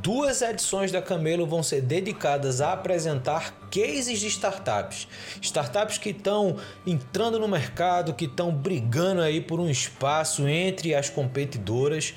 Duas edições da Camelo vão ser dedicadas a apresentar cases de startups. Startups que estão entrando no mercado, que estão brigando aí por um espaço entre as competidoras.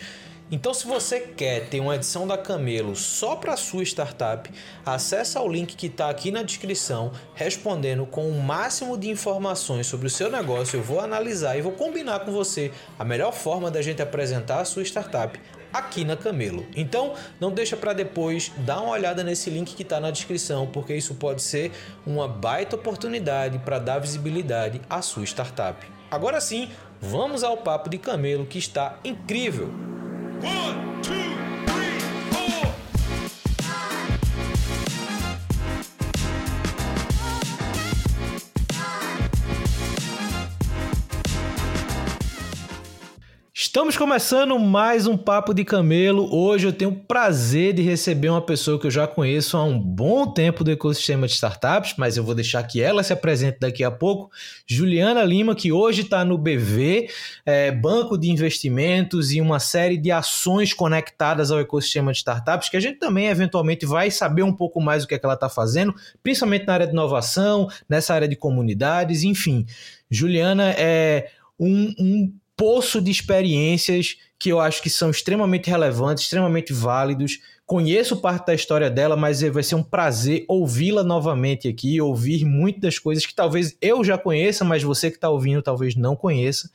Então, se você quer ter uma edição da Camelo só para sua startup, acessa o link que está aqui na descrição, respondendo com o máximo de informações sobre o seu negócio. Eu vou analisar e vou combinar com você a melhor forma da gente apresentar a sua startup aqui na Camelo. Então, não deixa para depois, dá uma olhada nesse link que está na descrição, porque isso pode ser uma baita oportunidade para dar visibilidade à sua startup. Agora sim, vamos ao papo de Camelo que está incrível. One, two. Estamos começando mais um Papo de Camelo. Hoje eu tenho o prazer de receber uma pessoa que eu já conheço há um bom tempo do ecossistema de startups, mas eu vou deixar que ela se apresente daqui a pouco. Juliana Lima, que hoje está no BV, é, Banco de Investimentos e uma série de ações conectadas ao ecossistema de startups, que a gente também eventualmente vai saber um pouco mais do que, é que ela está fazendo, principalmente na área de inovação, nessa área de comunidades, enfim. Juliana é um, um poço de experiências que eu acho que são extremamente relevantes, extremamente válidos. Conheço parte da história dela, mas vai ser um prazer ouvi-la novamente aqui, ouvir muitas coisas que talvez eu já conheça, mas você que está ouvindo talvez não conheça.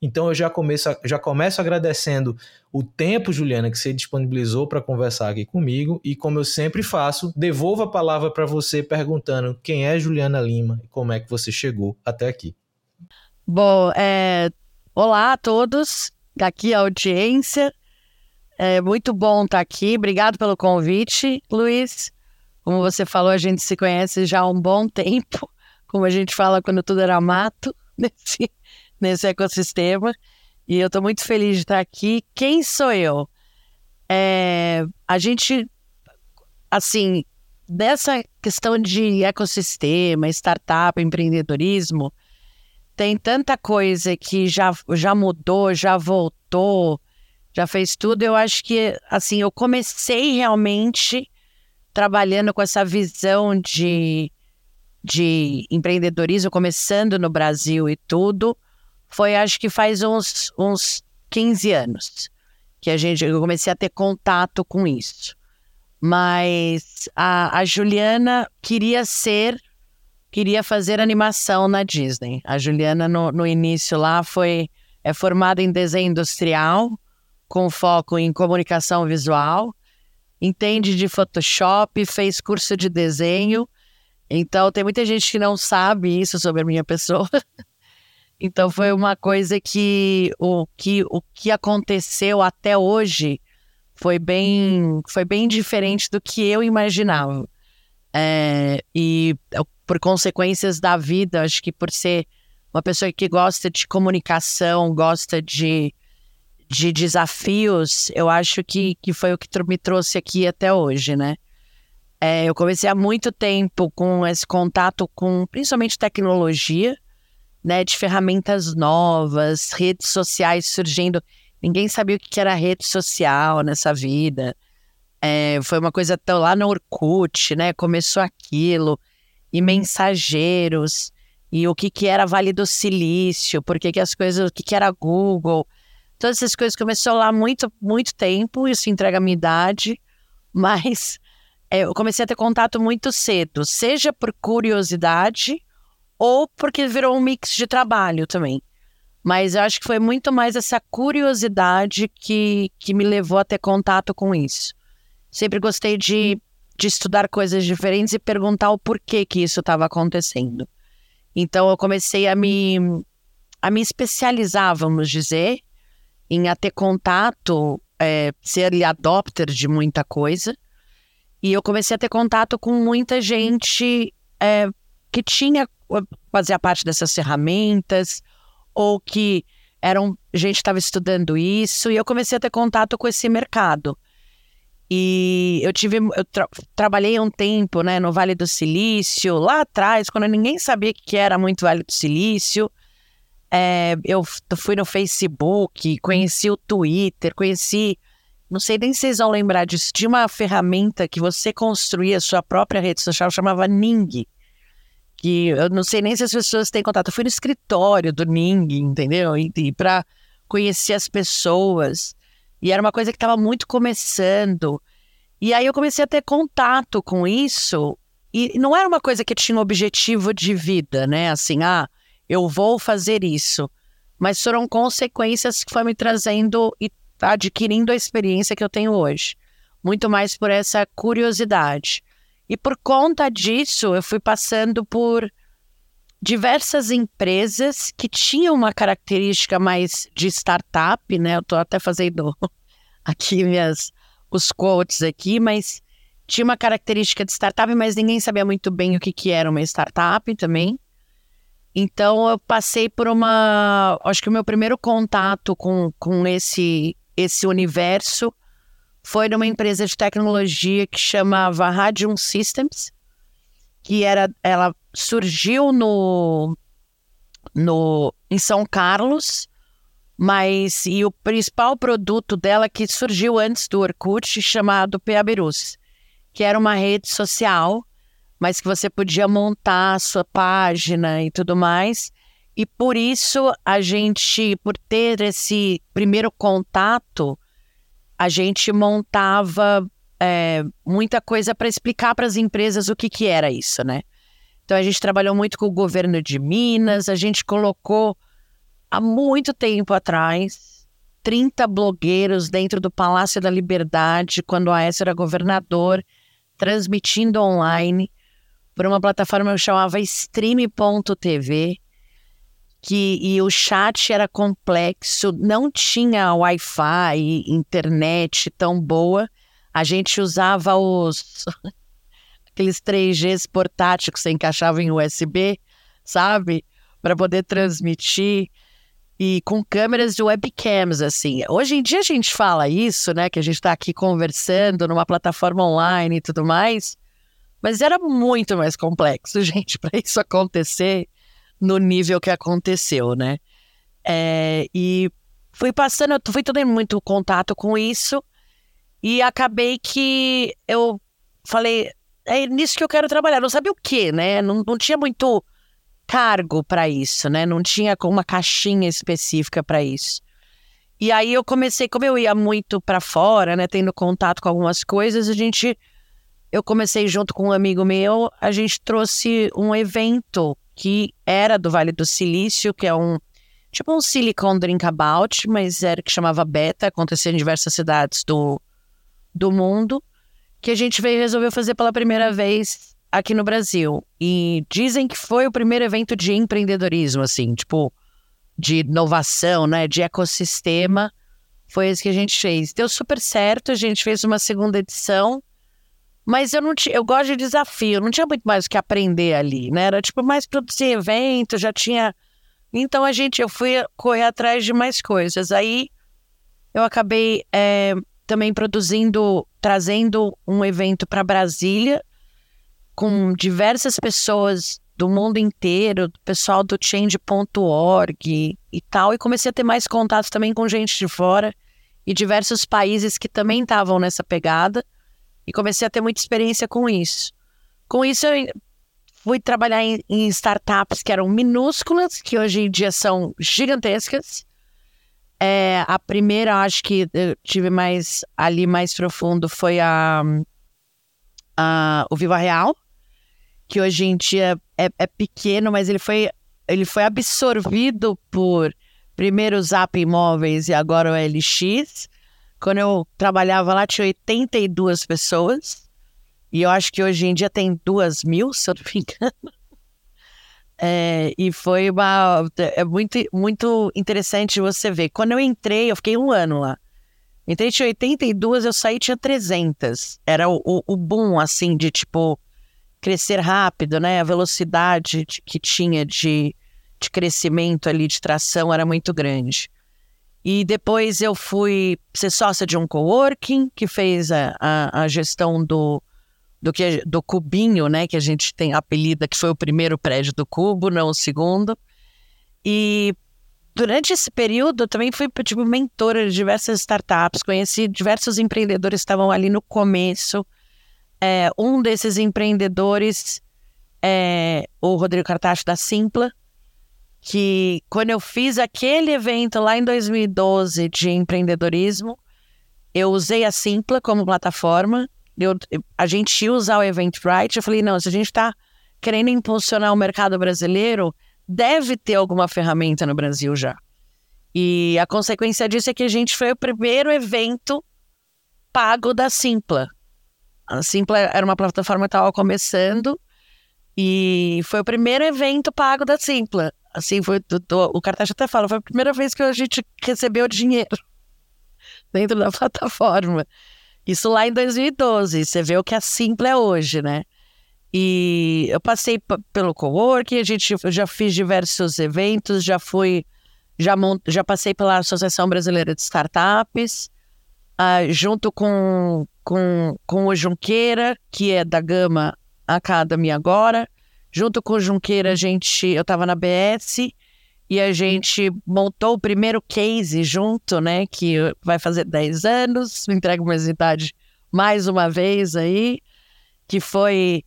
Então eu já começo, já começo agradecendo o tempo, Juliana, que você disponibilizou para conversar aqui comigo. E como eu sempre faço, devolvo a palavra para você perguntando quem é Juliana Lima e como é que você chegou até aqui. Bom, é, Olá a todos, aqui a audiência. É muito bom estar aqui. Obrigado pelo convite, Luiz. Como você falou, a gente se conhece já há um bom tempo, como a gente fala quando tudo era mato nesse, nesse ecossistema. E eu estou muito feliz de estar aqui. Quem sou eu? É, a gente, assim, dessa questão de ecossistema, startup, empreendedorismo, tem tanta coisa que já, já mudou, já voltou, já fez tudo. Eu acho que, assim, eu comecei realmente trabalhando com essa visão de, de empreendedorismo, começando no Brasil e tudo. Foi, acho que faz uns, uns 15 anos que a gente, eu comecei a ter contato com isso. Mas a, a Juliana queria ser queria fazer animação na Disney. A Juliana, no, no início lá, foi é formada em desenho industrial, com foco em comunicação visual, entende de Photoshop, fez curso de desenho. Então, tem muita gente que não sabe isso sobre a minha pessoa. então, foi uma coisa que o, que o que aconteceu até hoje foi bem, foi bem diferente do que eu imaginava. É, e por consequências da vida, acho que por ser uma pessoa que gosta de comunicação, gosta de, de desafios, eu acho que, que foi o que me trouxe aqui até hoje, né? É, eu comecei há muito tempo com esse contato com principalmente tecnologia, né, de ferramentas novas, redes sociais surgindo. Ninguém sabia o que era rede social nessa vida. É, foi uma coisa tão lá no Orkut, né? Começou aquilo e mensageiros e o que, que era Vale do Silício, porque que as coisas, o que, que era Google. Todas essas coisas começou lá muito, muito tempo, isso entrega a minha idade, mas é, eu comecei a ter contato muito cedo, seja por curiosidade ou porque virou um mix de trabalho também. Mas eu acho que foi muito mais essa curiosidade que, que me levou a ter contato com isso. Sempre gostei de de estudar coisas diferentes e perguntar o porquê que isso estava acontecendo. Então eu comecei a me a me especializar, vamos dizer, em a ter contato é, ser adopter de muita coisa. E eu comecei a ter contato com muita gente é, que tinha, fazia parte dessas ferramentas, ou que eram gente estava estudando isso, e eu comecei a ter contato com esse mercado. E eu tive, eu tra trabalhei um tempo, né, no Vale do Silício, lá atrás, quando ninguém sabia que era muito Vale do Silício. É, eu fui no Facebook, conheci o Twitter, conheci, não sei nem se vocês vão lembrar disso, tinha uma ferramenta que você construía sua própria rede social, chamava Ning. Que eu não sei nem se as pessoas têm contato. Eu fui no escritório do Ning, entendeu? E, e para conhecer as pessoas. E era uma coisa que estava muito começando. E aí eu comecei a ter contato com isso. E não era uma coisa que tinha um objetivo de vida, né? Assim, ah, eu vou fazer isso. Mas foram consequências que foi me trazendo e adquirindo a experiência que eu tenho hoje. Muito mais por essa curiosidade. E por conta disso, eu fui passando por diversas empresas que tinham uma característica mais de startup, né? Eu estou até fazendo aqui minhas, os quotes aqui, mas tinha uma característica de startup, mas ninguém sabia muito bem o que, que era uma startup também. Então eu passei por uma. Acho que o meu primeiro contato com, com esse, esse universo foi numa empresa de tecnologia que chamava Radium Systems, que era, ela surgiu no, no, em São Carlos, mas e o principal produto dela que surgiu antes do Orkut, chamado Peaberus, que era uma rede social, mas que você podia montar a sua página e tudo mais. E por isso a gente, por ter esse primeiro contato, a gente montava é, muita coisa para explicar para as empresas o que, que era isso, né? Então a gente trabalhou muito com o governo de Minas, a gente colocou há muito tempo atrás 30 blogueiros dentro do Palácio da Liberdade, quando a Aécio era governador, transmitindo online por uma plataforma que chamava Stream.tv, que e o chat era complexo, não tinha Wi-Fi, internet tão boa. A gente usava os aqueles 3Gs portáteis que você encaixava em USB, sabe? Para poder transmitir. E com câmeras de webcams, assim. Hoje em dia a gente fala isso, né? Que a gente está aqui conversando numa plataforma online e tudo mais. Mas era muito mais complexo, gente, para isso acontecer no nível que aconteceu, né? É, e fui passando, fui tendo muito contato com isso. E acabei que eu falei, é nisso que eu quero trabalhar. Não sabia o quê, né? Não, não tinha muito cargo para isso, né? Não tinha uma caixinha específica para isso. E aí eu comecei, como eu ia muito para fora, né, tendo contato com algumas coisas, a gente eu comecei junto com um amigo meu, a gente trouxe um evento que era do Vale do Silício, que é um tipo um Silicon Drinkabout, mas era que chamava Beta, acontecia em diversas cidades do, do mundo que a gente veio resolveu fazer pela primeira vez aqui no Brasil. E dizem que foi o primeiro evento de empreendedorismo, assim, tipo, de inovação, né? De ecossistema. Foi esse que a gente fez. Deu super certo, a gente fez uma segunda edição. Mas eu não tinha, eu gosto de desafio, não tinha muito mais o que aprender ali, né? Era tipo mais produzir evento, já tinha. Então a gente, eu fui correr atrás de mais coisas. Aí eu acabei é, também produzindo, trazendo um evento para Brasília com diversas pessoas do mundo inteiro, pessoal do change.org e, tal, e comecei a ter mais contato também com gente de fora e diversos países que também estavam nessa pegada e comecei a ter muita experiência com isso. Com isso eu fui trabalhar em, em startups que eram minúsculas, que hoje em dia são gigantescas, é, a primeira, acho que eu tive mais ali mais profundo foi a, a o Viva Real, que hoje em dia é, é, pequeno, mas ele foi ele foi absorvido por primeiro Zap Imóveis e agora o LX. Quando eu trabalhava lá tinha 82 pessoas e eu acho que hoje em dia tem duas mil, se eu não me engano. É, e foi uma. É muito, muito interessante você ver. Quando eu entrei, eu fiquei um ano lá. Entrei em 82, eu saí tinha 300. Era o, o, o boom, assim, de tipo crescer rápido, né? A velocidade de, que tinha de, de crescimento ali, de tração, era muito grande. E depois eu fui ser sócia de um coworking que fez a, a, a gestão do, do, que, do Cubinho, né? Que a gente tem apelida, que foi o primeiro prédio do Cubo, não o segundo. E durante esse período eu também fui tipo mentora de diversas startups, conheci diversos empreendedores que estavam ali no começo. É, um desses empreendedores é o Rodrigo Cartacho da Simpla, que quando eu fiz aquele evento lá em 2012 de empreendedorismo, eu usei a Simpla como plataforma. Eu, a gente ia usar o Eventbrite. Eu falei, não, se a gente está querendo impulsionar o mercado brasileiro, deve ter alguma ferramenta no Brasil já. E a consequência disso é que a gente foi o primeiro evento pago da Simpla. A Simpla era uma plataforma que estava começando e foi o primeiro evento pago da Simpla. Assim, foi, o cartaz até fala, foi a primeira vez que a gente recebeu dinheiro dentro da plataforma. Isso lá em 2012. Você vê o que a Simpla é hoje, né? E eu passei pelo coworking, a gente já fiz diversos eventos, já fui, já, já passei pela Associação Brasileira de Startups, uh, junto com, com, com o Junqueira, que é da Gama Academy agora. Junto com o Junqueira, a gente, eu estava na BS e a gente montou o primeiro case junto, né? Que vai fazer 10 anos, entrega uma idade mais uma vez aí, que foi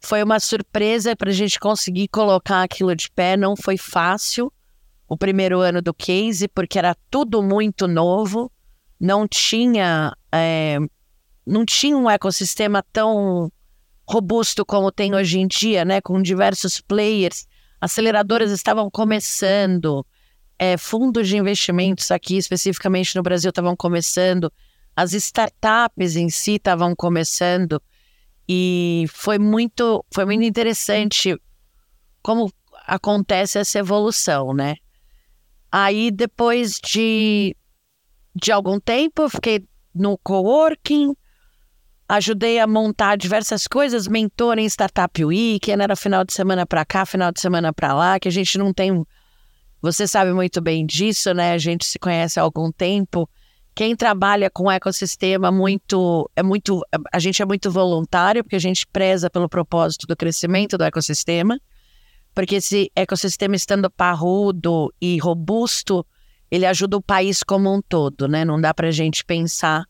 foi uma surpresa para a gente conseguir colocar aquilo de pé. Não foi fácil o primeiro ano do case, porque era tudo muito novo, não tinha, é, não tinha um ecossistema tão robusto como tem hoje em dia, né? Com diversos players. Aceleradoras estavam começando, é, fundos de investimentos aqui, especificamente no Brasil, estavam começando, as startups em si estavam começando. E foi muito, foi muito interessante como acontece essa evolução, né? Aí depois de, de algum tempo, eu fiquei no coworking, ajudei a montar diversas coisas, mentor em Startup Week, era final de semana para cá, final de semana para lá, que a gente não tem. Você sabe muito bem disso, né? A gente se conhece há algum tempo quem trabalha com ecossistema muito é muito a gente é muito voluntário porque a gente preza pelo propósito do crescimento do ecossistema porque esse ecossistema estando parrudo e robusto ele ajuda o país como um todo né não dá para a gente pensar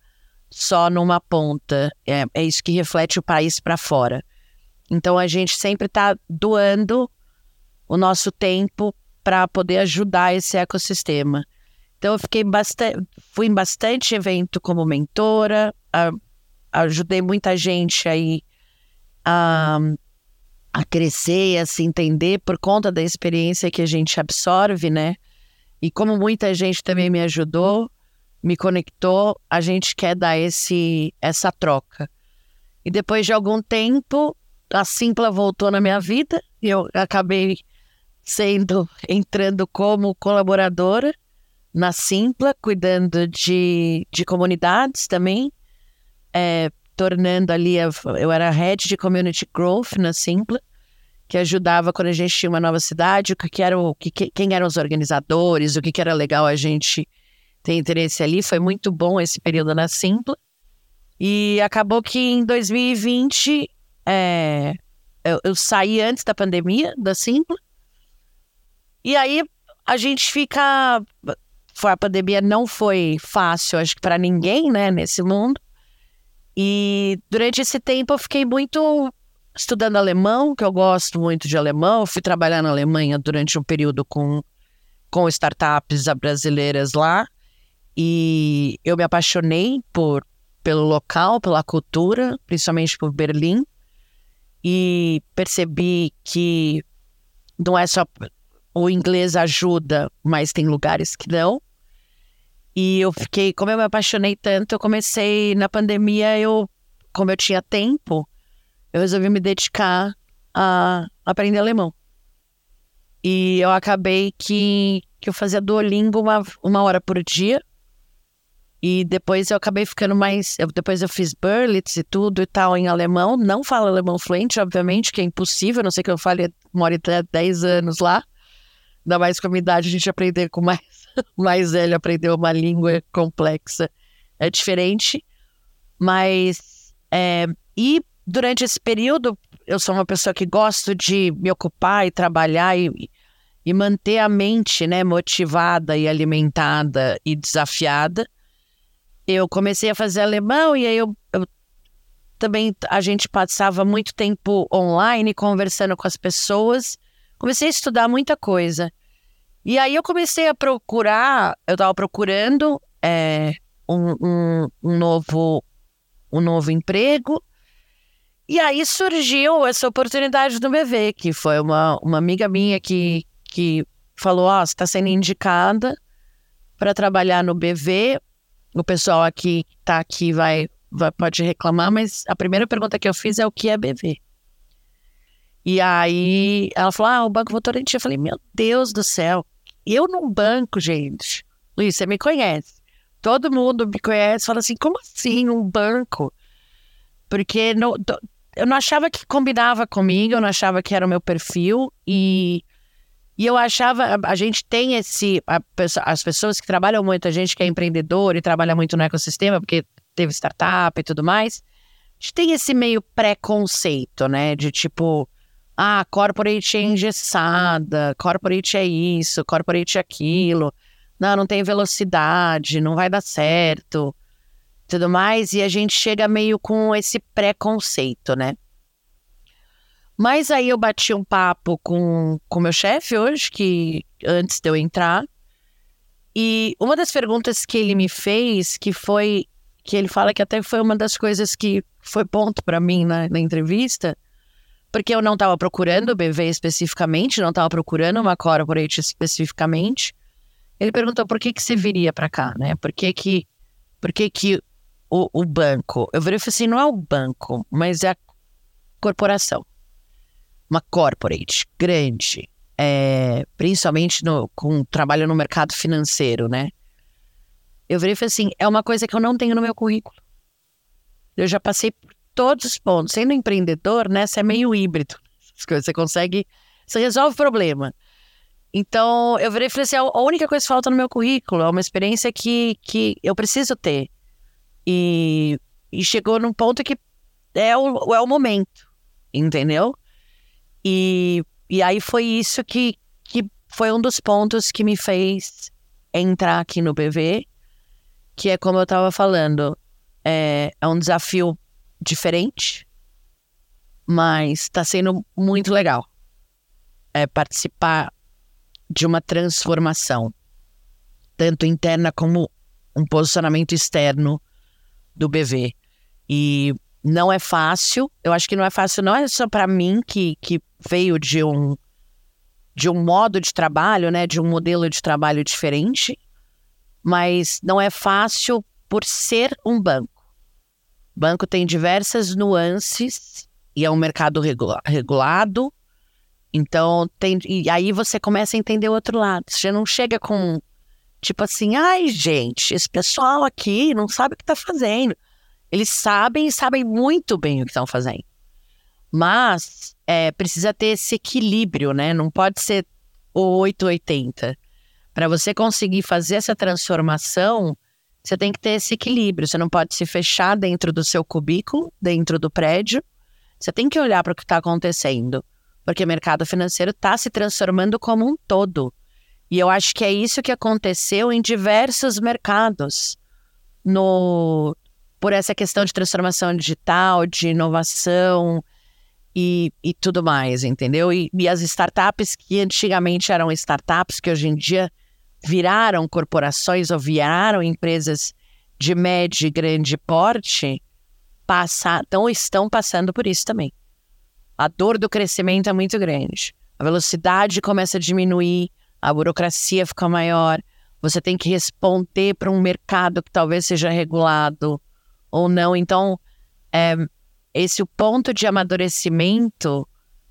só numa ponta. É, é isso que reflete o país para fora. Então a gente sempre está doando o nosso tempo para poder ajudar esse ecossistema. Então eu fiquei bastante, fui em bastante evento como mentora, a, ajudei muita gente aí a, a crescer a se entender por conta da experiência que a gente absorve, né? E como muita gente também me ajudou, me conectou, a gente quer dar esse essa troca. E depois de algum tempo, a Simpla voltou na minha vida e eu acabei sendo entrando como colaboradora na Simpla, cuidando de, de comunidades também, é, tornando ali, a, eu era head de Community Growth na Simpla, que ajudava quando a gente tinha uma nova cidade, o que, que era o que, quem eram os organizadores, o que, que era legal a gente ter interesse ali. Foi muito bom esse período na Simpla. E acabou que em 2020 é, eu, eu saí antes da pandemia da Simpla. E aí a gente fica a pandemia não foi fácil, acho que para ninguém, né, nesse mundo. E durante esse tempo eu fiquei muito estudando alemão, que eu gosto muito de alemão. Eu fui trabalhar na Alemanha durante um período com, com startups brasileiras lá. E eu me apaixonei por, pelo local, pela cultura, principalmente por Berlim. E percebi que não é só o inglês ajuda, mas tem lugares que não. E eu fiquei, como eu me apaixonei tanto, eu comecei na pandemia, eu, como eu tinha tempo, eu resolvi me dedicar a aprender alemão. E eu acabei que, que eu fazia Duolingo uma, uma hora por dia. E depois eu acabei ficando mais. Eu, depois eu fiz Berlitz e tudo e tal em alemão. Não falo alemão fluente, obviamente, que é impossível, não sei que eu fale, moro até 10 anos lá. Ainda mais com a minha idade, a gente aprender com mais, mais velho, aprender uma língua complexa. É diferente. Mas. É, e durante esse período, eu sou uma pessoa que gosto de me ocupar e trabalhar e, e manter a mente né, motivada e alimentada e desafiada eu comecei a fazer alemão e aí eu, eu também a gente passava muito tempo online conversando com as pessoas. Comecei a estudar muita coisa. E aí eu comecei a procurar, eu estava procurando é, um, um, um, novo, um novo emprego. E aí surgiu essa oportunidade do BV, que foi uma, uma amiga minha que, que falou: Ó, oh, você está sendo indicada para trabalhar no BV o pessoal aqui tá aqui vai, vai pode reclamar, mas a primeira pergunta que eu fiz é o que é BV. E aí ela falou: Ah, o Banco Votorantim. Eu falei: Meu Deus do céu, eu num banco, gente. Luiz, você me conhece. Todo mundo me conhece. Fala assim: Como assim um banco? Porque eu não achava que combinava comigo, eu não achava que era o meu perfil. E e eu achava, a gente tem esse, a, as pessoas que trabalham muito, a gente que é empreendedor e trabalha muito no ecossistema, porque teve startup e tudo mais, a gente tem esse meio preconceito, né? De tipo, ah, corporate é engessada, corporate é isso, corporate é aquilo, não, não tem velocidade, não vai dar certo, tudo mais, e a gente chega meio com esse preconceito, né? Mas aí eu bati um papo com o meu chefe hoje, que antes de eu entrar. E uma das perguntas que ele me fez, que foi que ele fala que até foi uma das coisas que foi ponto para mim na, na, entrevista, porque eu não estava procurando o BV especificamente, não estava procurando uma corporate especificamente. Ele perguntou por que que você viria para cá, né? Por que que, por que, que o, o banco? Eu virei e falei assim, não é o banco, mas é a corporação uma corporate grande, é, principalmente no, com trabalho no mercado financeiro, né? Eu virei e falei assim: é uma coisa que eu não tenho no meu currículo. Eu já passei por todos os pontos. Sendo empreendedor, né? Você é meio híbrido. Você consegue. Você resolve o problema. Então, eu virei e falei assim: a única coisa que falta no meu currículo é uma experiência que, que eu preciso ter. E, e chegou num ponto que é o, é o momento, entendeu? E, e aí foi isso que, que foi um dos pontos que me fez entrar aqui no BV, que é como eu estava falando, é, é um desafio diferente, mas está sendo muito legal é, participar de uma transformação, tanto interna como um posicionamento externo do BV. E não é fácil. Eu acho que não é fácil, não é só para mim que, que veio de um de um modo de trabalho, né, de um modelo de trabalho diferente, mas não é fácil por ser um banco. Banco tem diversas nuances e é um mercado regula regulado. Então, tem, e aí você começa a entender o outro lado. Você não chega com, tipo assim, ai, gente, esse pessoal aqui não sabe o que está fazendo. Eles sabem e sabem muito bem o que estão fazendo. Mas é, precisa ter esse equilíbrio, né? Não pode ser o 880. Para você conseguir fazer essa transformação, você tem que ter esse equilíbrio. Você não pode se fechar dentro do seu cubículo, dentro do prédio. Você tem que olhar para o que está acontecendo, porque o mercado financeiro está se transformando como um todo. E eu acho que é isso que aconteceu em diversos mercados. No, por essa questão de transformação digital, de inovação e, e tudo mais, entendeu? E, e as startups que antigamente eram startups, que hoje em dia viraram corporações ou viraram empresas de médio e grande porte, então estão passando por isso também. A dor do crescimento é muito grande. A velocidade começa a diminuir, a burocracia fica maior, você tem que responder para um mercado que talvez seja regulado, ou não. Então, é, esse ponto de amadurecimento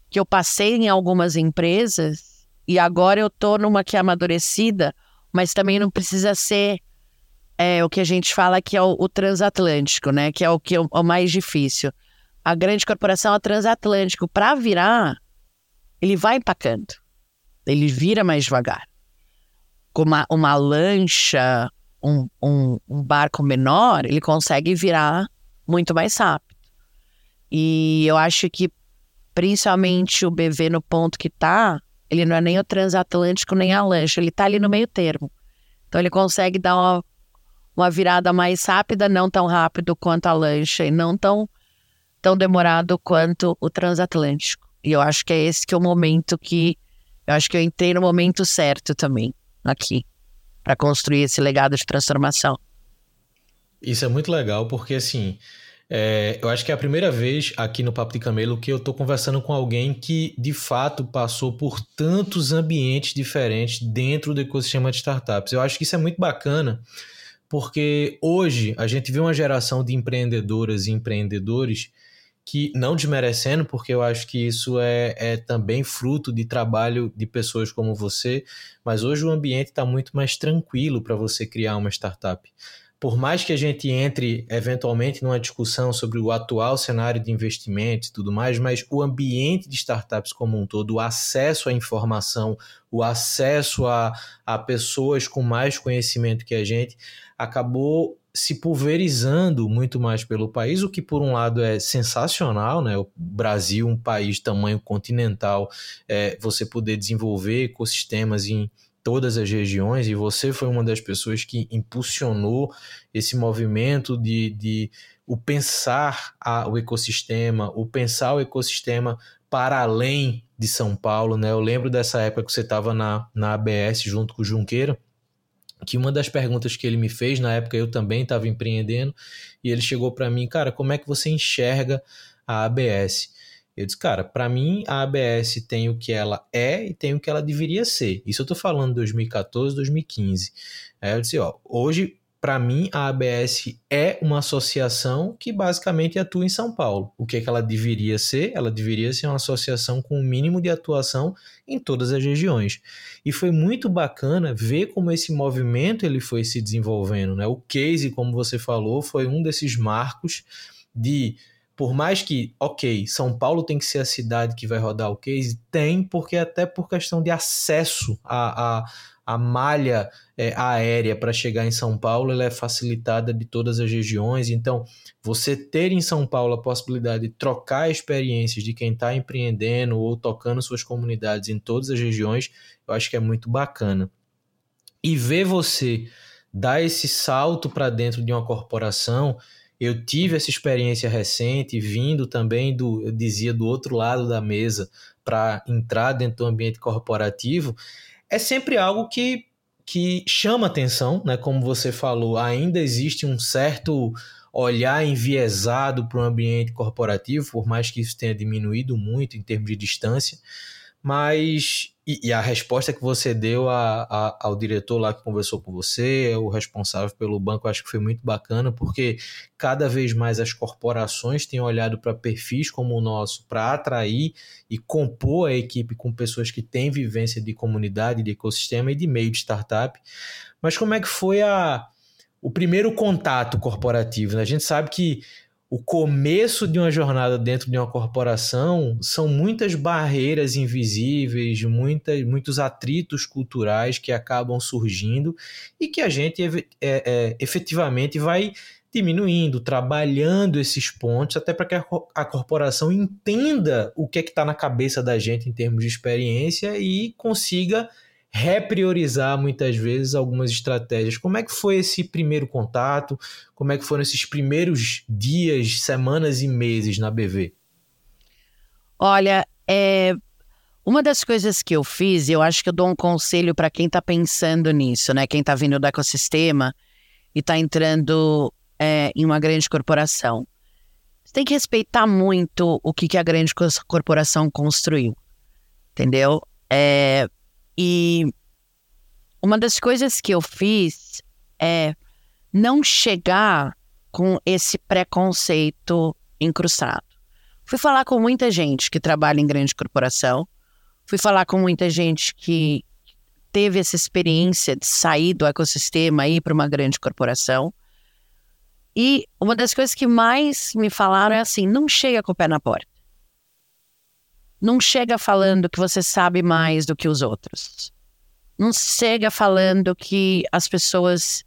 que eu passei em algumas empresas e agora eu tô numa que é amadurecida, mas também não precisa ser é o que a gente fala que é o, o transatlântico, né? Que é o que é o, o mais difícil. A grande corporação é transatlântico. Para virar, ele vai empacando. Ele vira mais devagar. Com uma, uma lancha, um, um, um barco menor, ele consegue virar muito mais rápido. E eu acho que, principalmente o BV no ponto que tá, ele não é nem o transatlântico nem a lancha, ele tá ali no meio termo. Então ele consegue dar uma, uma virada mais rápida, não tão rápido quanto a lancha e não tão, tão demorado quanto o transatlântico. E eu acho que é esse que é o momento que eu acho que eu entrei no momento certo também aqui para construir esse legado de transformação. Isso é muito legal porque assim, é, eu acho que é a primeira vez aqui no Papo de Camelo que eu estou conversando com alguém que de fato passou por tantos ambientes diferentes dentro do ecossistema de startups. Eu acho que isso é muito bacana, porque hoje a gente vê uma geração de empreendedoras e empreendedores que, não desmerecendo, porque eu acho que isso é, é também fruto de trabalho de pessoas como você, mas hoje o ambiente está muito mais tranquilo para você criar uma startup por mais que a gente entre eventualmente numa discussão sobre o atual cenário de investimentos e tudo mais, mas o ambiente de startups como um todo, o acesso à informação, o acesso a, a pessoas com mais conhecimento que a gente, acabou se pulverizando muito mais pelo país, o que por um lado é sensacional, né? O Brasil, um país tamanho continental, é, você poder desenvolver ecossistemas em todas as regiões, e você foi uma das pessoas que impulsionou esse movimento de, de o pensar a, o ecossistema, o pensar o ecossistema para além de São Paulo, né? Eu lembro dessa época que você estava na, na ABS junto com o Junqueira, que uma das perguntas que ele me fez, na época eu também estava empreendendo, e ele chegou para mim, cara, como é que você enxerga a ABS? Eu disse, cara, para mim a ABS tem o que ela é e tem o que ela deveria ser. Isso eu tô falando de 2014, 2015. Aí eu disse, ó, hoje para mim a ABS é uma associação que basicamente atua em São Paulo. O que, é que ela deveria ser? Ela deveria ser uma associação com o um mínimo de atuação em todas as regiões. E foi muito bacana ver como esse movimento ele foi se desenvolvendo, né? O case, como você falou, foi um desses marcos de por mais que, ok, São Paulo tem que ser a cidade que vai rodar o case, tem, porque até por questão de acesso à, à, à malha é, aérea para chegar em São Paulo, ela é facilitada de todas as regiões. Então, você ter em São Paulo a possibilidade de trocar experiências de quem está empreendendo ou tocando suas comunidades em todas as regiões, eu acho que é muito bacana. E ver você dar esse salto para dentro de uma corporação eu tive essa experiência recente, vindo também do, eu dizia, do outro lado da mesa para entrar dentro do ambiente corporativo. É sempre algo que, que chama atenção, né? Como você falou, ainda existe um certo olhar enviesado para o ambiente corporativo, por mais que isso tenha diminuído muito em termos de distância. Mas e, e, a resposta que você deu a, a, ao diretor lá que conversou com você, o responsável pelo banco, acho que foi muito bacana, porque cada vez mais as corporações têm olhado para perfis como o nosso para atrair e compor a equipe com pessoas que têm vivência de comunidade, de ecossistema e de meio de startup. Mas como é que foi a, o primeiro contato corporativo? Né? A gente sabe que o começo de uma jornada dentro de uma corporação são muitas barreiras invisíveis, muitas, muitos atritos culturais que acabam surgindo e que a gente é, é, efetivamente vai diminuindo, trabalhando esses pontos, até para que a, a corporação entenda o que é que está na cabeça da gente em termos de experiência e consiga repriorizar muitas vezes algumas estratégias. Como é que foi esse primeiro contato? Como é que foram esses primeiros dias, semanas e meses na BV? Olha, é, uma das coisas que eu fiz, e eu acho que eu dou um conselho para quem está pensando nisso, né? Quem está vindo do ecossistema e está entrando é, em uma grande corporação. Você tem que respeitar muito o que, que a grande corporação construiu, entendeu? É, e uma das coisas que eu fiz é não chegar com esse preconceito incrustado. Fui falar com muita gente que trabalha em grande corporação, fui falar com muita gente que teve essa experiência de sair do ecossistema e ir para uma grande corporação. E uma das coisas que mais me falaram é assim: não chega com o pé na porta. Não chega falando que você sabe mais do que os outros. Não chega falando que as pessoas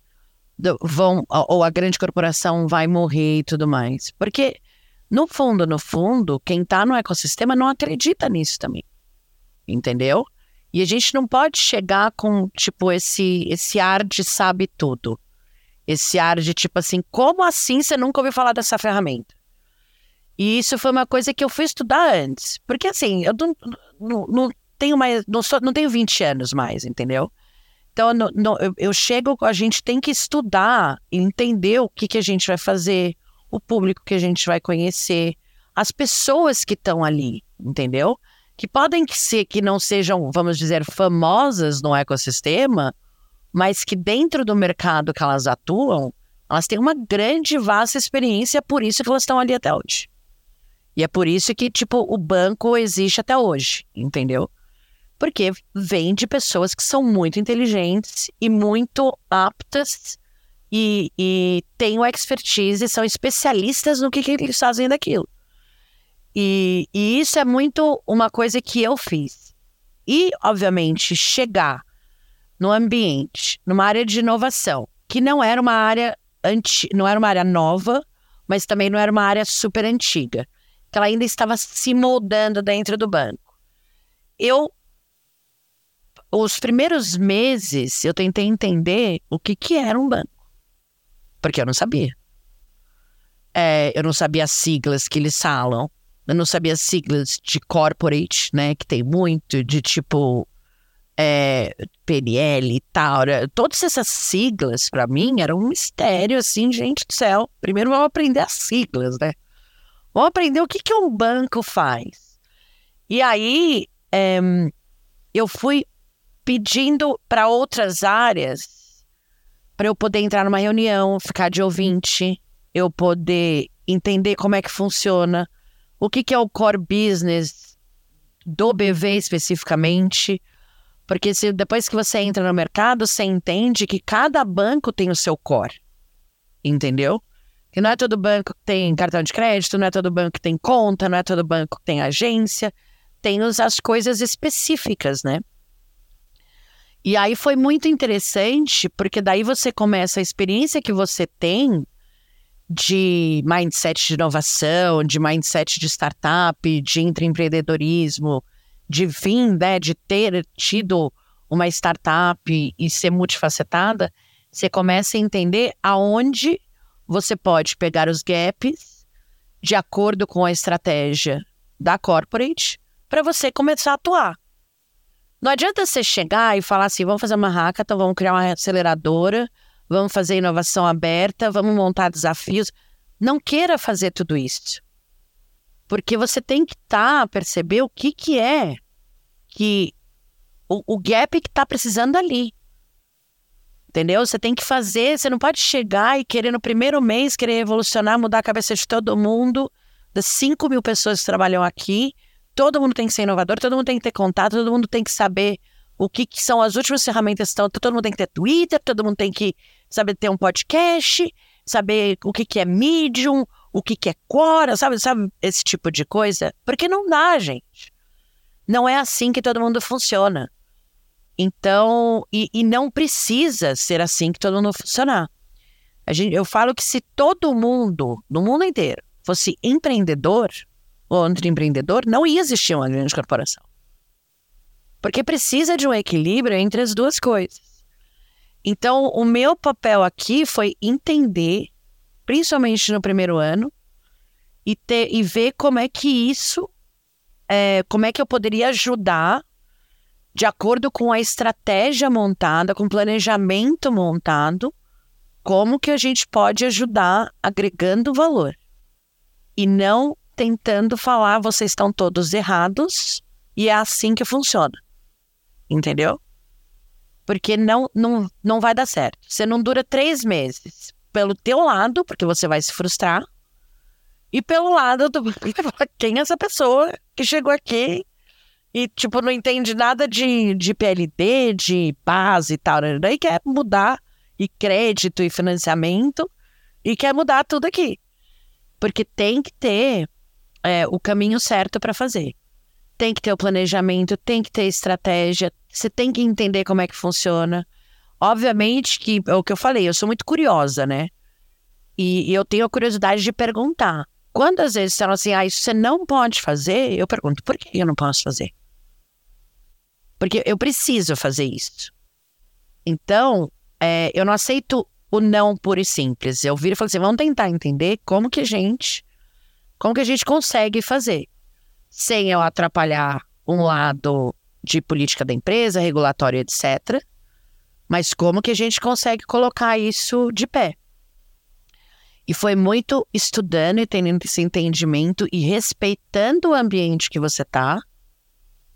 vão, ou a grande corporação vai morrer e tudo mais. Porque, no fundo, no fundo, quem está no ecossistema não acredita nisso também. Entendeu? E a gente não pode chegar com, tipo, esse, esse ar de sabe tudo. Esse ar de, tipo assim, como assim você nunca ouviu falar dessa ferramenta? E isso foi uma coisa que eu fui estudar antes. Porque, assim, eu não, não, não tenho mais, não, sou, não tenho 20 anos mais, entendeu? Então, no, no, eu, eu, chego, a gente tem que estudar, entender o que, que a gente vai fazer, o público que a gente vai conhecer, as pessoas que estão ali, entendeu? Que podem ser que não sejam, vamos dizer, famosas no ecossistema, mas que dentro do mercado que elas atuam, elas têm uma grande, vasta experiência, por isso que elas estão ali até hoje. E é por isso que, tipo, o banco existe até hoje, entendeu? porque vem de pessoas que são muito inteligentes e muito aptas e, e têm o expertise, são especialistas no que, que eles fazem daquilo. E, e isso é muito uma coisa que eu fiz. E, obviamente, chegar no ambiente, numa área de inovação, que não era uma área anti, não era uma área nova, mas também não era uma área super antiga, que ela ainda estava se moldando dentro do banco. Eu os primeiros meses eu tentei entender o que, que era um banco. Porque eu não sabia. É, eu não sabia as siglas que eles falam. Eu não sabia as siglas de corporate, né? Que tem muito, de tipo é, PNL e tal. Né, todas essas siglas, para mim, eram um mistério, assim, gente do céu. Primeiro vamos aprender as siglas, né? Vamos aprender o que, que um banco faz. E aí, é, eu fui pedindo para outras áreas para eu poder entrar numa reunião, ficar de ouvinte, eu poder entender como é que funciona, o que, que é o core business do BV especificamente. Porque se depois que você entra no mercado, você entende que cada banco tem o seu core. Entendeu? Que não é todo banco que tem cartão de crédito, não é todo banco que tem conta, não é todo banco que tem agência. Tem as coisas específicas, né? E aí foi muito interessante, porque daí você começa a experiência que você tem de mindset de inovação, de mindset de startup, de intraempreendedorismo, de vir, né, de ter tido uma startup e ser multifacetada, você começa a entender aonde você pode pegar os gaps de acordo com a estratégia da corporate para você começar a atuar. Não adianta você chegar e falar assim: vamos fazer uma hackathon, vamos criar uma aceleradora, vamos fazer inovação aberta, vamos montar desafios. Não queira fazer tudo isso. Porque você tem que estar, tá, perceber o que, que é que o, o gap que está precisando ali. Entendeu? Você tem que fazer, você não pode chegar e querer no primeiro mês, querer revolucionar, mudar a cabeça de todo mundo, das 5 mil pessoas que trabalham aqui, todo mundo tem que ser inovador, todo mundo tem que ter contato, todo mundo tem que saber o que, que são as últimas ferramentas estão. Todo mundo tem que ter Twitter, todo mundo tem que saber ter um podcast, saber o que, que é Medium, o que, que é Quora, sabe, sabe esse tipo de coisa? Porque não dá, gente. Não é assim que todo mundo funciona. Então, e, e não precisa ser assim que todo mundo funcionar. Gente, eu falo que se todo mundo, no mundo inteiro, fosse empreendedor, ou empreendedor, não ia existir uma grande corporação. Porque precisa de um equilíbrio entre as duas coisas. Então, o meu papel aqui foi entender, principalmente no primeiro ano, e, ter, e ver como é que isso, é, como é que eu poderia ajudar, de acordo com a estratégia montada, com o planejamento montado, como que a gente pode ajudar agregando valor. E não tentando falar, vocês estão todos errados e é assim que funciona. Entendeu? Porque não, não, não vai dar certo. Você não dura três meses pelo teu lado, porque você vai se frustrar, e pelo lado do quem é essa pessoa que chegou aqui e, tipo, não entende nada de, de PLD, de base e tal, né? daí quer mudar e crédito e financiamento e quer mudar tudo aqui. Porque tem que ter é, o caminho certo para fazer. Tem que ter o planejamento, tem que ter estratégia, você tem que entender como é que funciona. Obviamente que é o que eu falei, eu sou muito curiosa, né? E, e eu tenho a curiosidade de perguntar. Quantas vezes falam assim, ah, isso você não pode fazer? Eu pergunto, por que eu não posso fazer? Porque eu preciso fazer isso. Então, é, eu não aceito o não puro e simples. Eu viro e falo assim, vamos tentar entender como que a gente, como que a gente consegue fazer, sem eu atrapalhar um lado de política da empresa, regulatório, etc. Mas como que a gente consegue colocar isso de pé? E foi muito estudando e tendo esse entendimento e respeitando o ambiente que você está,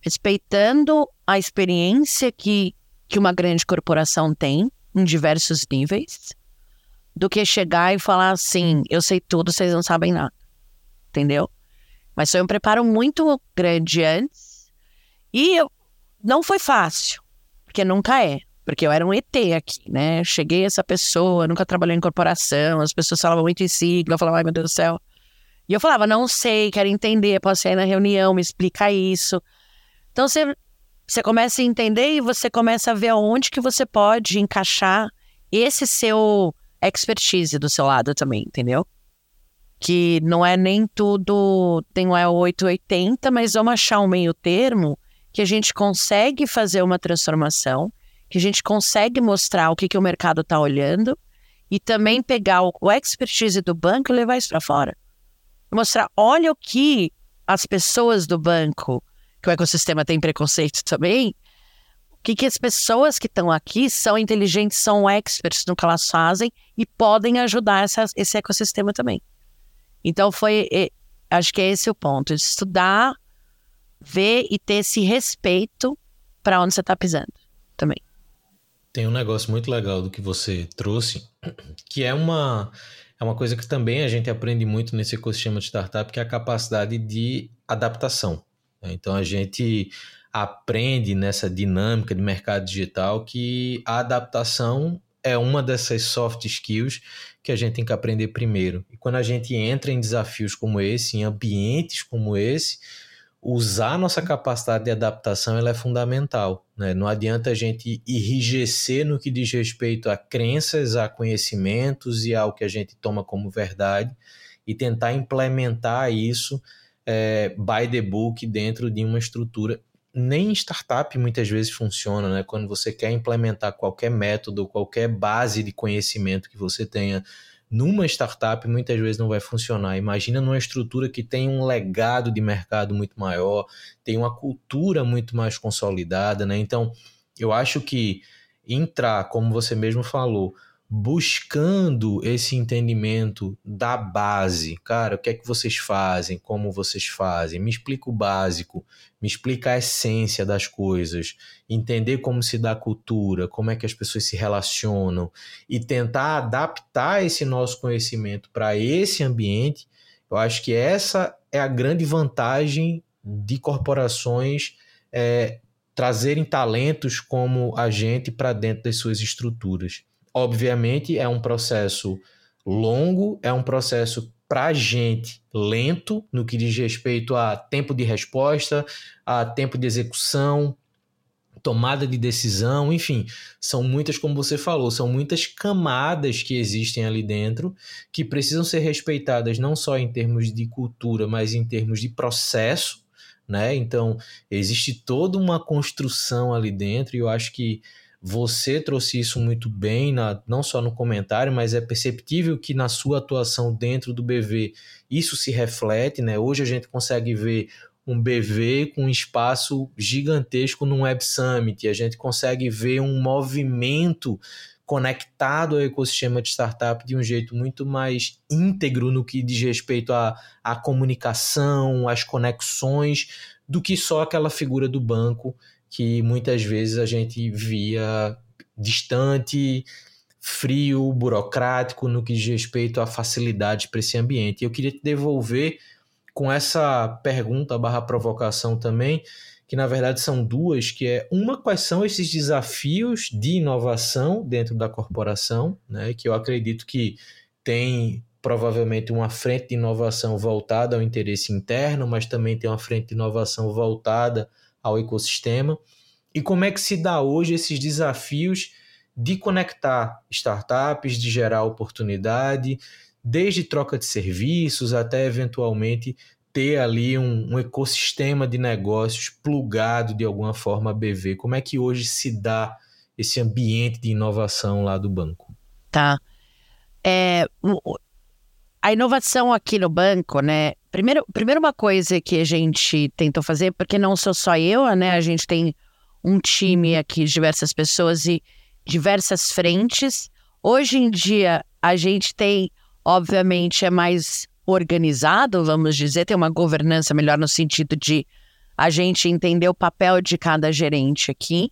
respeitando a experiência que, que uma grande corporação tem em diversos níveis, do que chegar e falar assim: eu sei tudo, vocês não sabem nada. Entendeu? Mas foi um preparo muito grande antes. E eu, não foi fácil, porque nunca é. Porque eu era um ET aqui, né? Cheguei essa pessoa, nunca trabalhei em corporação, as pessoas falavam muito em sigla, eu falava, ai meu Deus do céu. E eu falava, não sei, quero entender, posso ir na reunião, me explica isso. Então você, você começa a entender e você começa a ver aonde que você pode encaixar esse seu expertise do seu lado também, entendeu? Que não é nem tudo, tem é 880, mas vamos achar um meio termo que a gente consegue fazer uma transformação que a gente consegue mostrar o que, que o mercado está olhando e também pegar o, o expertise do banco e levar isso para fora. Mostrar, olha o que as pessoas do banco, que o ecossistema tem preconceito também, o que, que as pessoas que estão aqui são inteligentes, são experts no que elas fazem e podem ajudar essa, esse ecossistema também. Então foi, acho que é esse o ponto, estudar, ver e ter esse respeito para onde você está pisando também. Tem um negócio muito legal do que você trouxe, que é uma, é uma coisa que também a gente aprende muito nesse ecossistema de startup, que é a capacidade de adaptação. Né? Então a gente aprende nessa dinâmica de mercado digital que a adaptação é uma dessas soft skills que a gente tem que aprender primeiro. E quando a gente entra em desafios como esse, em ambientes como esse, usar nossa capacidade de adaptação ela é fundamental. Né? Não adianta a gente enrijecer no que diz respeito a crenças, a conhecimentos e ao que a gente toma como verdade e tentar implementar isso é, by the book dentro de uma estrutura. Nem startup muitas vezes funciona, né? Quando você quer implementar qualquer método, qualquer base de conhecimento que você tenha numa startup muitas vezes não vai funcionar. Imagina numa estrutura que tem um legado de mercado muito maior, tem uma cultura muito mais consolidada, né? Então, eu acho que entrar, como você mesmo falou, buscando esse entendimento da base. Cara, o que é que vocês fazem? Como vocês fazem? Me explica o básico, me explica a essência das coisas, entender como se dá a cultura, como é que as pessoas se relacionam e tentar adaptar esse nosso conhecimento para esse ambiente. Eu acho que essa é a grande vantagem de corporações é, trazerem talentos como a gente para dentro das suas estruturas. Obviamente, é um processo longo, é um processo para a gente lento no que diz respeito a tempo de resposta, a tempo de execução, tomada de decisão, enfim, são muitas, como você falou, são muitas camadas que existem ali dentro que precisam ser respeitadas não só em termos de cultura, mas em termos de processo, né? Então, existe toda uma construção ali dentro e eu acho que você trouxe isso muito bem, na, não só no comentário, mas é perceptível que na sua atuação dentro do BV isso se reflete. Né? Hoje a gente consegue ver um BV com um espaço gigantesco no Web Summit, a gente consegue ver um movimento conectado ao ecossistema de startup de um jeito muito mais íntegro no que diz respeito à, à comunicação, às conexões, do que só aquela figura do banco que muitas vezes a gente via distante, frio, burocrático no que diz respeito à facilidade para esse ambiente. Eu queria te devolver com essa pergunta barra provocação também, que na verdade são duas, que é uma quais são esses desafios de inovação dentro da corporação, né, que eu acredito que tem provavelmente uma frente de inovação voltada ao interesse interno, mas também tem uma frente de inovação voltada ao ecossistema. E como é que se dá hoje esses desafios de conectar startups, de gerar oportunidade, desde troca de serviços até eventualmente ter ali um, um, ecossistema de negócios plugado de alguma forma a BV? Como é que hoje se dá esse ambiente de inovação lá do banco? Tá. É, a inovação aqui no banco, né? Primeiro, primeiro uma coisa que a gente tentou fazer, porque não sou só eu, né? A gente tem um time aqui de diversas pessoas e diversas frentes. Hoje em dia, a gente tem, obviamente, é mais organizado, vamos dizer, tem uma governança melhor no sentido de a gente entender o papel de cada gerente aqui,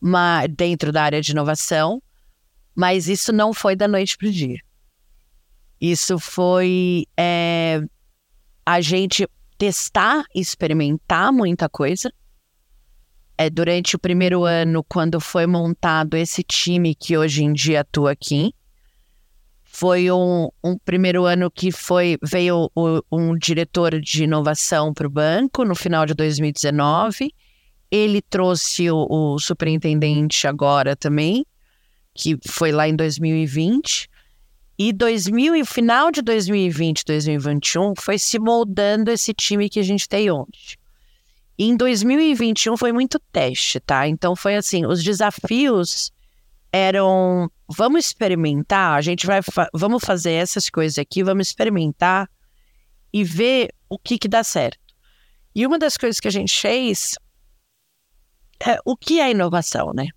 mas, dentro da área de inovação, mas isso não foi da noite para o dia. Isso foi é, a gente testar, experimentar muita coisa. É, durante o primeiro ano, quando foi montado esse time que hoje em dia atua aqui, foi um, um primeiro ano que foi veio o, um diretor de inovação para o banco no final de 2019. Ele trouxe o, o superintendente agora também, que foi lá em 2020. E 2000 e final de 2020, 2021 foi se moldando esse time que a gente tem hoje. Em 2021 foi muito teste, tá? Então foi assim, os desafios eram vamos experimentar, a gente vai fa vamos fazer essas coisas aqui, vamos experimentar e ver o que que dá certo. E uma das coisas que a gente fez é o que é inovação, né?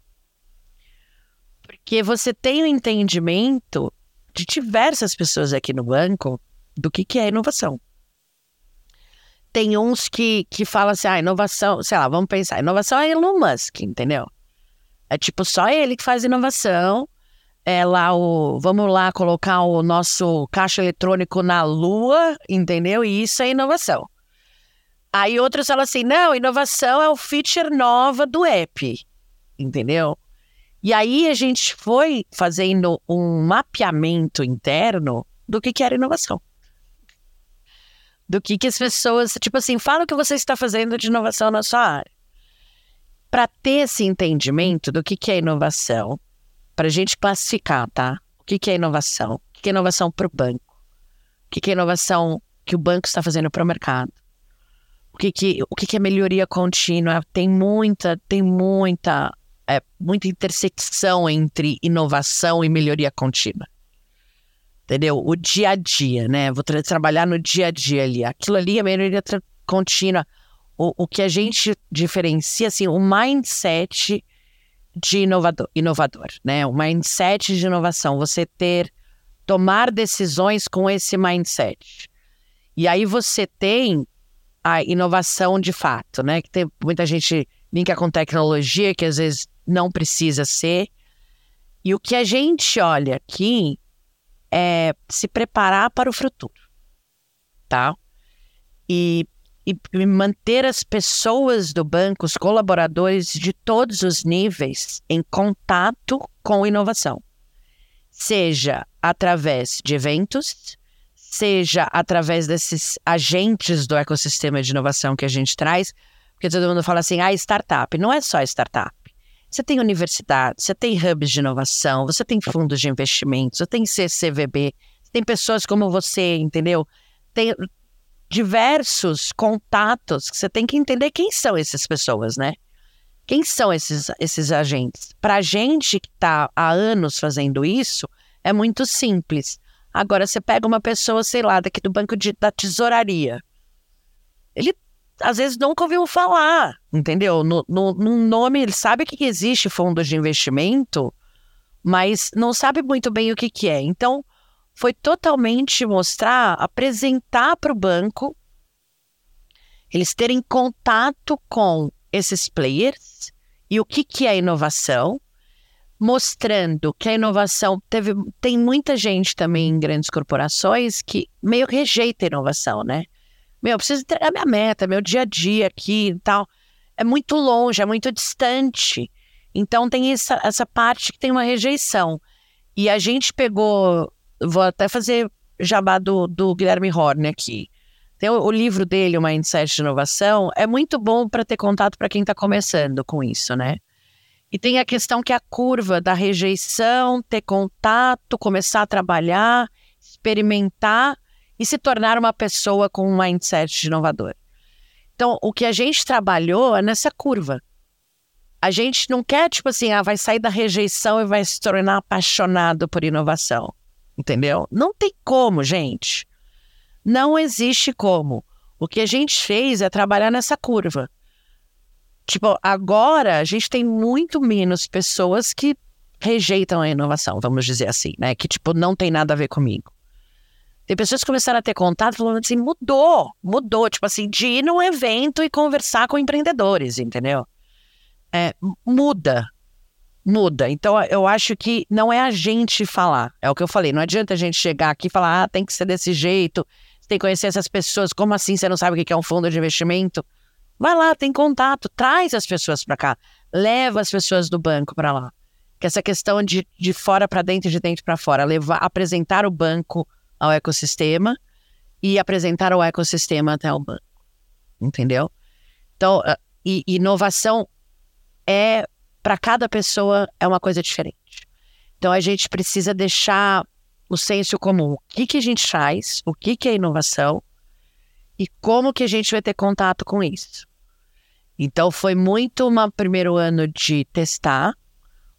Porque você tem o um entendimento de diversas pessoas aqui no banco do que, que é inovação. Tem uns que, que falam assim, ah, inovação, sei lá, vamos pensar, inovação é Elon Musk, entendeu? É tipo só ele que faz inovação. É lá o. Vamos lá colocar o nosso caixa eletrônico na lua, entendeu? E isso é inovação. Aí outros falam assim: não, inovação é o feature nova do app, entendeu? E aí a gente foi fazendo um mapeamento interno do que, que era inovação. Do que, que as pessoas, tipo assim, fala o que você está fazendo de inovação na sua área para ter esse entendimento do que, que é inovação, para a gente classificar, tá? O que, que é inovação? O que, que é inovação para o banco? O que, que é inovação que o banco está fazendo para o mercado? O que, que, o que, que é melhoria contínua? Tem muita, tem muita, é, muita intersecção entre inovação e melhoria contínua. Entendeu? O dia a dia, né? Vou tra trabalhar no dia a dia ali. Aquilo ali é melhoria contínua o, o que a gente diferencia, assim, o mindset de inovador, inovador, né? O mindset de inovação, você ter, tomar decisões com esse mindset. E aí você tem a inovação de fato, né? Que tem muita gente linka com tecnologia, que às vezes não precisa ser. E o que a gente olha aqui é se preparar para o futuro, tá? E e manter as pessoas do banco, os colaboradores de todos os níveis, em contato com inovação. Seja através de eventos, seja através desses agentes do ecossistema de inovação que a gente traz, porque todo mundo fala assim, ah, startup. Não é só startup. Você tem universidade, você tem hubs de inovação, você tem fundos de investimento, você tem CCVB, tem pessoas como você, entendeu? Tem, diversos contatos que você tem que entender quem são essas pessoas, né? Quem são esses, esses agentes? Para a gente que está há anos fazendo isso, é muito simples. Agora, você pega uma pessoa, sei lá, daqui do banco de, da tesouraria. Às vezes, nunca ouviu falar, entendeu? No, no, no nome, ele sabe que existe fundos de investimento, mas não sabe muito bem o que, que é. Então, foi totalmente mostrar, apresentar para o banco, eles terem contato com esses players e o que, que é inovação, mostrando que a inovação teve, tem muita gente também em grandes corporações que meio rejeita a inovação, né? Meu, eu preciso entregar minha meta, meu dia a dia aqui e tal. é muito longe, é muito distante. Então tem essa, essa parte que tem uma rejeição. E a gente pegou, vou até fazer jabá do, do Guilherme Horn aqui. Tem o, o, livro dele, o Mindset de Inovação, é muito bom para ter contato para quem está começando com isso, né? E tem a questão que é a curva da rejeição, ter contato, começar a trabalhar, experimentar e se tornar uma pessoa com um mindset inovador. Então, o que a gente trabalhou é nessa curva. A gente não quer, tipo assim, ah, vai sair da rejeição e vai se tornar apaixonado por inovação. Entendeu? Não tem como, gente. Não existe como. O que a gente fez é trabalhar nessa curva. Tipo, agora a gente tem muito menos pessoas que rejeitam a inovação, vamos dizer assim, né? Que, tipo, não tem nada a ver comigo. Tem pessoas que começaram a ter contato falando assim, mudou, mudou. Tipo assim, de ir num evento e conversar com empreendedores, entendeu? É, muda, muda. Então, eu acho que não é a gente falar. É o que eu falei, não adianta a gente chegar aqui e falar, ah, tem que ser desse jeito, tem que conhecer essas pessoas. Como assim você não sabe o que é um fundo de investimento? Vai lá, tem contato, traz as pessoas para cá, leva as pessoas do banco para lá. Que essa questão de, de fora para dentro e de dentro para fora, levar, apresentar o banco ao ecossistema e apresentar o ecossistema até o banco. Entendeu? Então, ah, e, inovação é para cada pessoa é uma coisa diferente. Então a gente precisa deixar o senso comum. O que, que a gente faz? O que, que é inovação? e como que a gente vai ter contato com isso. Então foi muito um primeiro ano de testar,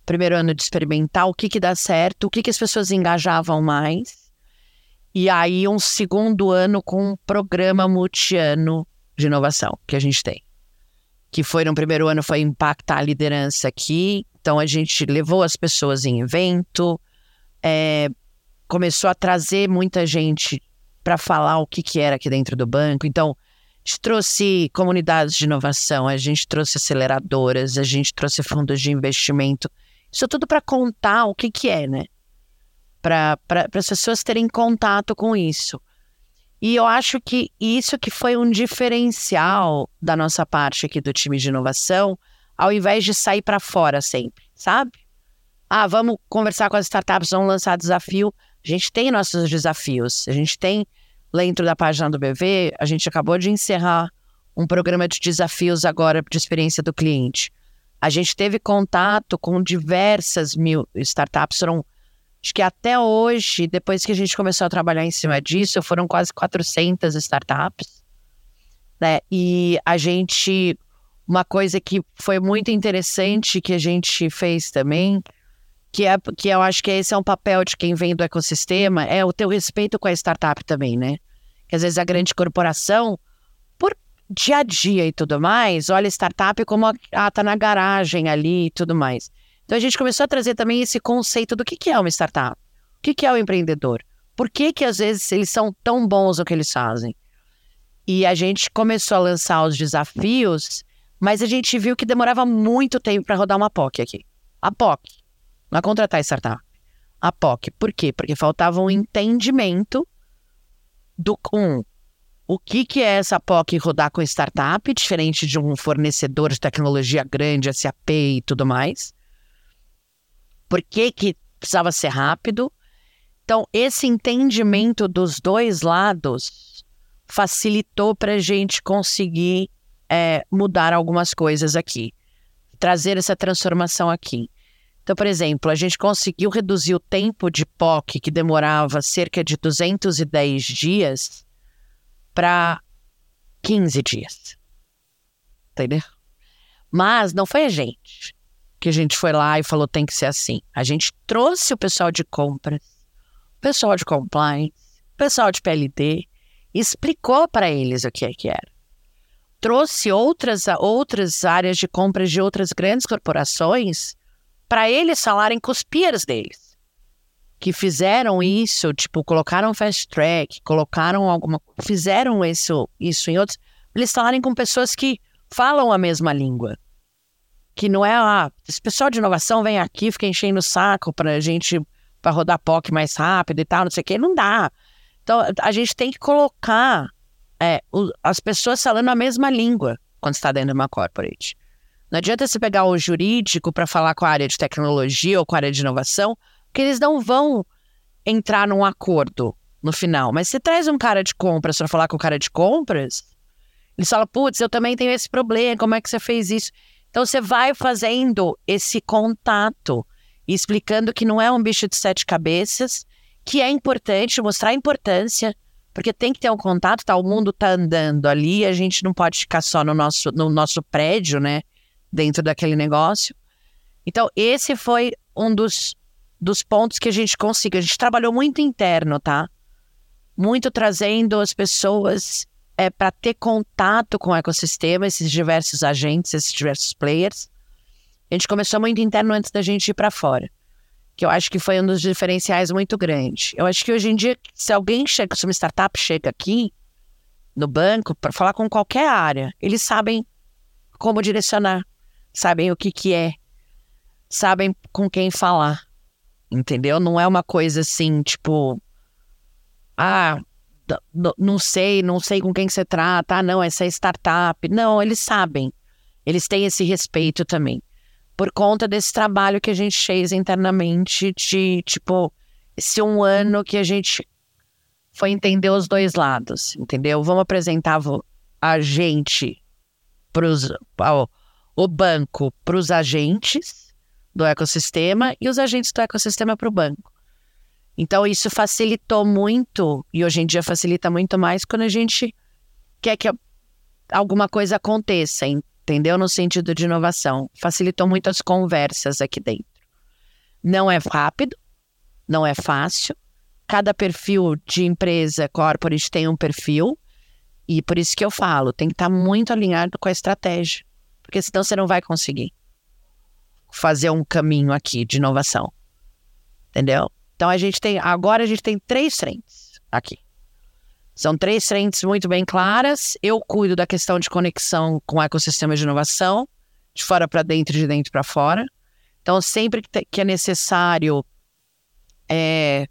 primeiro ano de experimentar o que que dá certo, o que que as pessoas engajavam mais, e aí um segundo ano com um programa multiano de inovação que a gente tem. Que foi no primeiro ano foi impactar a liderança aqui, então a gente levou as pessoas em evento, é, começou a trazer muita gente para falar o que, que era aqui dentro do banco. Então, a gente trouxe comunidades de inovação, a gente trouxe aceleradoras, a gente trouxe fundos de investimento. Isso tudo para contar o que, que é, né? Para as pessoas terem contato com isso. E eu acho que isso que foi um diferencial da nossa parte aqui do time de inovação, ao invés de sair para fora sempre, sabe? Ah, vamos conversar com as startups, vamos lançar desafio. A gente tem nossos desafios, a gente tem dentro da página do BV, a gente acabou de encerrar um programa de desafios agora de experiência do cliente. A gente teve contato com diversas mil startups, foram, acho que até hoje, depois que a gente começou a trabalhar em cima disso, foram quase 400 startups. Né? E a gente, uma coisa que foi muito interessante que a gente fez também, que, é, que eu acho que esse é um papel de quem vem do ecossistema, é o teu respeito com a startup também, né? Que às vezes a grande corporação, por dia a dia e tudo mais, olha startup como, ah, tá na garagem ali e tudo mais. Então a gente começou a trazer também esse conceito do que, que é uma startup, o que, que é o empreendedor, por que que às vezes eles são tão bons no que eles fazem. E a gente começou a lançar os desafios, mas a gente viu que demorava muito tempo para rodar uma POC aqui. A POC, não é contratar startup. A POC. Por quê? Porque faltava um entendimento do um, o que, que é essa POC rodar com startup, diferente de um fornecedor de tecnologia grande, SAP e tudo mais. Por que, que precisava ser rápido? Então, esse entendimento dos dois lados facilitou para a gente conseguir é, mudar algumas coisas aqui, trazer essa transformação aqui. Então, por exemplo, a gente conseguiu reduzir o tempo de POC, que demorava cerca de 210 dias, para 15 dias. Entendeu? Mas não foi a gente que a gente foi lá e falou tem que ser assim. A gente trouxe o pessoal de compras, o pessoal de compliance, o pessoal de PLD, explicou para eles o que é que era. Trouxe outras, outras áreas de compras de outras grandes corporações para eles falarem com os peers deles. Que fizeram isso, tipo, colocaram fast track, colocaram alguma. fizeram isso, isso em outros. Eles falarem com pessoas que falam a mesma língua. Que não é, ah, esse pessoal de inovação vem aqui, fica enchendo o saco pra gente, para rodar POC mais rápido e tal, não sei o quê. Não dá. Então, a gente tem que colocar é, o, as pessoas falando a mesma língua. quando está dentro de uma corporate. Não adianta você pegar o jurídico para falar com a área de tecnologia ou com a área de inovação, porque eles não vão entrar num acordo no final. Mas você traz um cara de compras para falar com o cara de compras, eles falam, putz, eu também tenho esse problema, como é que você fez isso? Então você vai fazendo esse contato explicando que não é um bicho de sete cabeças, que é importante mostrar a importância, porque tem que ter um contato, tá? O mundo tá andando ali, a gente não pode ficar só no nosso, no nosso prédio, né? Dentro daquele negócio. Então, esse foi um dos, dos pontos que a gente conseguiu. A gente trabalhou muito interno, tá? Muito trazendo as pessoas é, para ter contato com o ecossistema, esses diversos agentes, esses diversos players. A gente começou muito interno antes da gente ir para fora, que eu acho que foi um dos diferenciais muito grande. Eu acho que hoje em dia, se alguém chega, se uma startup chega aqui no banco para falar com qualquer área, eles sabem como direcionar, sabem o que que é, sabem com quem falar, entendeu? Não é uma coisa assim, tipo, ah, não sei, não sei com quem você trata, ah, não, essa é startup. Não, eles sabem. Eles têm esse respeito também. Por conta desse trabalho que a gente fez internamente de, tipo, esse um ano que a gente foi entender os dois lados, entendeu? Vamos apresentar a gente pros, o banco para os agentes do ecossistema e os agentes do ecossistema para o banco. Então, isso facilitou muito, e hoje em dia facilita muito mais quando a gente quer que alguma coisa aconteça, entendeu? No sentido de inovação. Facilitou muito as conversas aqui dentro. Não é rápido, não é fácil. Cada perfil de empresa corporate tem um perfil, e por isso que eu falo, tem que estar muito alinhado com a estratégia, porque senão você não vai conseguir fazer um caminho aqui de inovação. Entendeu? Então a gente tem, agora a gente tem três frentes aqui. São três frentes muito bem claras. Eu cuido da questão de conexão com o ecossistema de inovação, de fora para dentro e de dentro para fora. Então, sempre que, é necessário, é,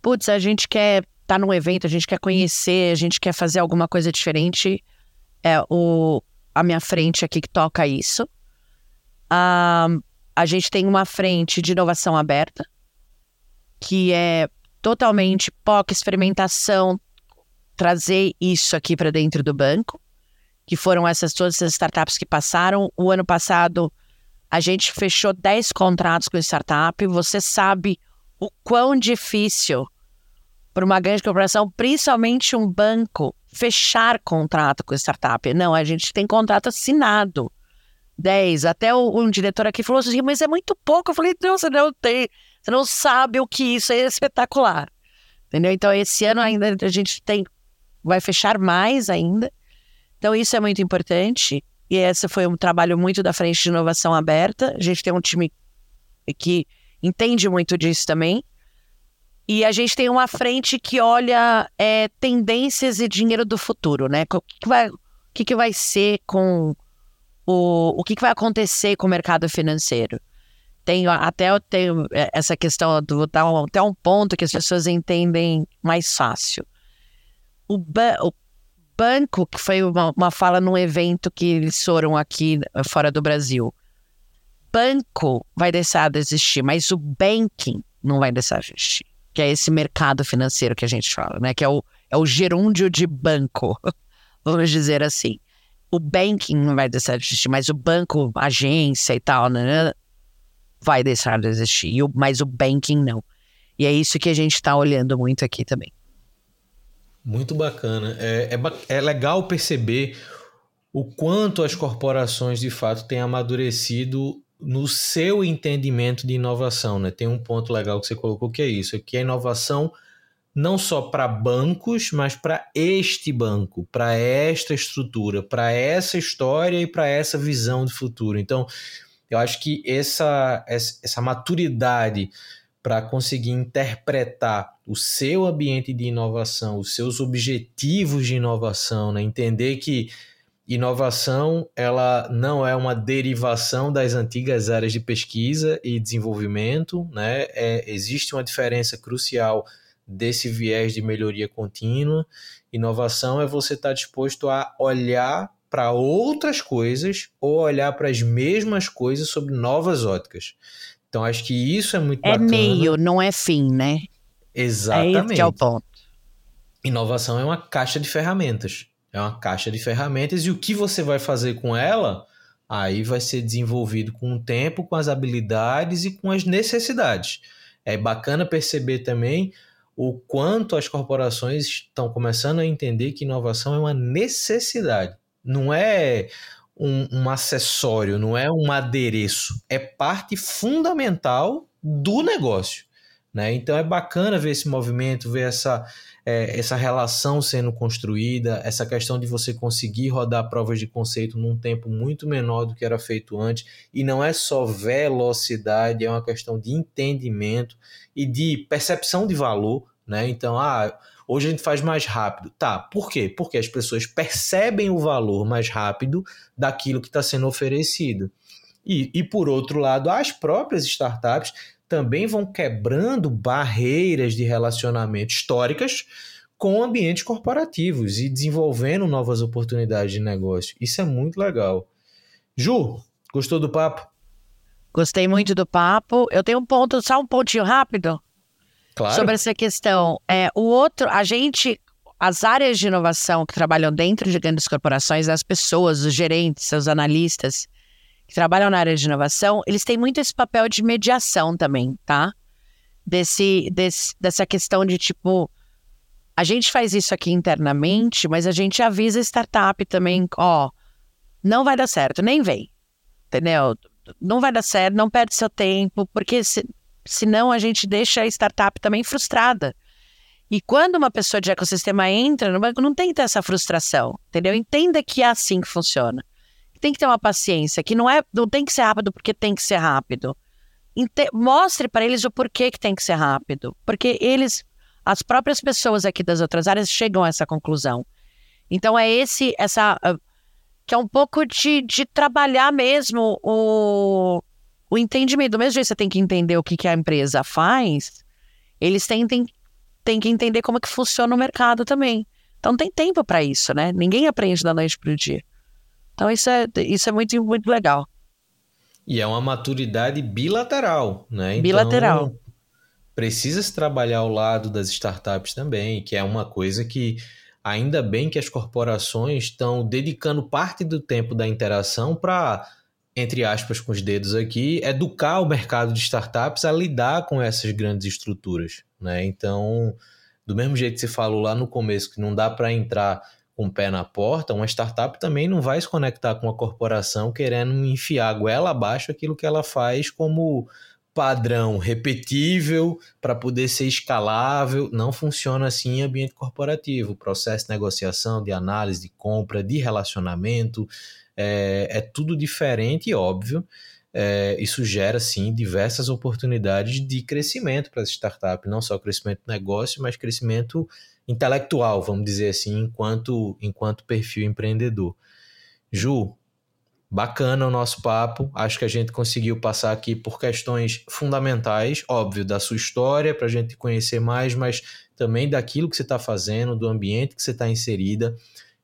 putz, a gente quer estar tá num evento, a gente quer conhecer, a gente quer fazer alguma coisa diferente, é o, a minha frente aqui que toca isso. Um, a gente tem uma frente de inovação aberta, que é totalmente POC, experimentação, trazer isso aqui para dentro do banco, que foram essas todas essas startups que passaram. O ano passado a gente fechou 10 contratos com startup. Você sabe o quão difícil para uma grande corporação, principalmente um banco, fechar contrato com startup. Não, a gente tem contrato assinado. 10. Até o, um diretor aqui falou assim, mas é muito pouco. Eu falei, não, você não tem. Você não sabe o que isso é espetacular. Entendeu? Então, esse ano ainda a gente tem, vai fechar mais ainda. Então, isso é muito importante. E esse foi um trabalho muito da frente de inovação aberta. A gente tem um time que entende muito disso também. E a gente tem uma frente que olha é, tendências e dinheiro do futuro, né? O que, que vai, o que, que vai ser com o, o que, que vai acontecer com o mercado financeiro? Tem até eu tenho é, essa questão do até um ponto que as pessoas entendem mais fácil. O, ba o banco, que foi uma, uma fala num evento que eles foram aqui eh, fora do Brasil. Banco vai deixar de existir, mas o banking não vai deixar de existir. Que é esse mercado financeiro que a gente fala, né? Que é o, é o gerúndio de banco, vamos dizer assim. O banking não vai deixar de existir, mas o banco, agência e tal, né? Vai deixar de existir, mas o banking não. E é isso que a gente está olhando muito aqui também. Muito bacana. É, é, é legal perceber o quanto as corporações de fato têm amadurecido no seu entendimento de inovação. Né? Tem um ponto legal que você colocou que é isso, é que a inovação não só para bancos, mas para este banco, para esta estrutura, para essa história e para essa visão de futuro. Então, eu acho que essa, essa maturidade para conseguir interpretar o seu ambiente de inovação, os seus objetivos de inovação, né? entender que inovação ela não é uma derivação das antigas áreas de pesquisa e desenvolvimento, né? É, existe uma diferença crucial desse viés de melhoria contínua. Inovação é você estar tá disposto a olhar para outras coisas ou olhar para as mesmas coisas sob novas óticas. Então acho que isso é muito é bacana. É meio, não é fim, né? Exatamente. É, é o ponto. Inovação é uma caixa de ferramentas. É uma caixa de ferramentas e o que você vai fazer com ela, aí vai ser desenvolvido com o tempo, com as habilidades e com as necessidades. É bacana perceber também o quanto as corporações estão começando a entender que inovação é uma necessidade, não é um, um acessório, não é um adereço, é parte fundamental do negócio. Né? Então é bacana ver esse movimento, ver essa, é, essa relação sendo construída, essa questão de você conseguir rodar provas de conceito num tempo muito menor do que era feito antes. E não é só velocidade, é uma questão de entendimento e de percepção de valor. Né? Então, ah, hoje a gente faz mais rápido. Tá, por quê? Porque as pessoas percebem o valor mais rápido daquilo que está sendo oferecido. E, e, por outro lado, as próprias startups também vão quebrando barreiras de relacionamento históricas com ambientes corporativos e desenvolvendo novas oportunidades de negócio. Isso é muito legal. Ju, gostou do papo? Gostei muito do papo. Eu tenho um ponto, só um pontinho rápido. Claro. Sobre essa questão. É, o outro, a gente, as áreas de inovação que trabalham dentro de grandes corporações, as pessoas, os gerentes, os analistas, que trabalham na área de inovação, eles têm muito esse papel de mediação também, tá? Desse, desse, dessa questão de tipo, a gente faz isso aqui internamente, mas a gente avisa a startup também, ó, não vai dar certo, nem vem, entendeu? Não vai dar certo, não perde seu tempo, porque se, senão a gente deixa a startup também frustrada. E quando uma pessoa de ecossistema entra no banco, não tem que ter essa frustração, entendeu? Entenda que é assim que funciona tem que ter uma paciência, que não é, não tem que ser rápido porque tem que ser rápido. Mostre para eles o porquê que tem que ser rápido, porque eles, as próprias pessoas aqui das outras áreas chegam a essa conclusão. Então é esse, essa, uh, que é um pouco de, de trabalhar mesmo o, o entendimento. Do mesmo jeito que você tem que entender o que, que a empresa faz, eles têm, têm, têm que entender como é que funciona o mercado também. Então tem tempo para isso, né? Ninguém aprende da noite para o dia. Então isso é, isso é muito, muito legal. E é uma maturidade bilateral, né? Então, bilateral. Precisa se trabalhar ao lado das startups também, que é uma coisa que ainda bem que as corporações estão dedicando parte do tempo da interação para, entre aspas, com os dedos aqui, educar o mercado de startups a lidar com essas grandes estruturas, né? Então, do mesmo jeito que você falou lá no começo que não dá para entrar com o pé na porta, uma startup também não vai se conectar com uma corporação querendo enfiar goela abaixo aquilo que ela faz como padrão repetível para poder ser escalável. Não funciona assim em ambiente corporativo. Processo de negociação, de análise, de compra, de relacionamento é, é tudo diferente e óbvio. É, isso gera sim diversas oportunidades de crescimento para as startups, não só crescimento de negócio, mas crescimento intelectual, vamos dizer assim, enquanto, enquanto perfil empreendedor. Ju, bacana o nosso papo. Acho que a gente conseguiu passar aqui por questões fundamentais, óbvio, da sua história, para a gente conhecer mais, mas também daquilo que você está fazendo, do ambiente que você está inserida.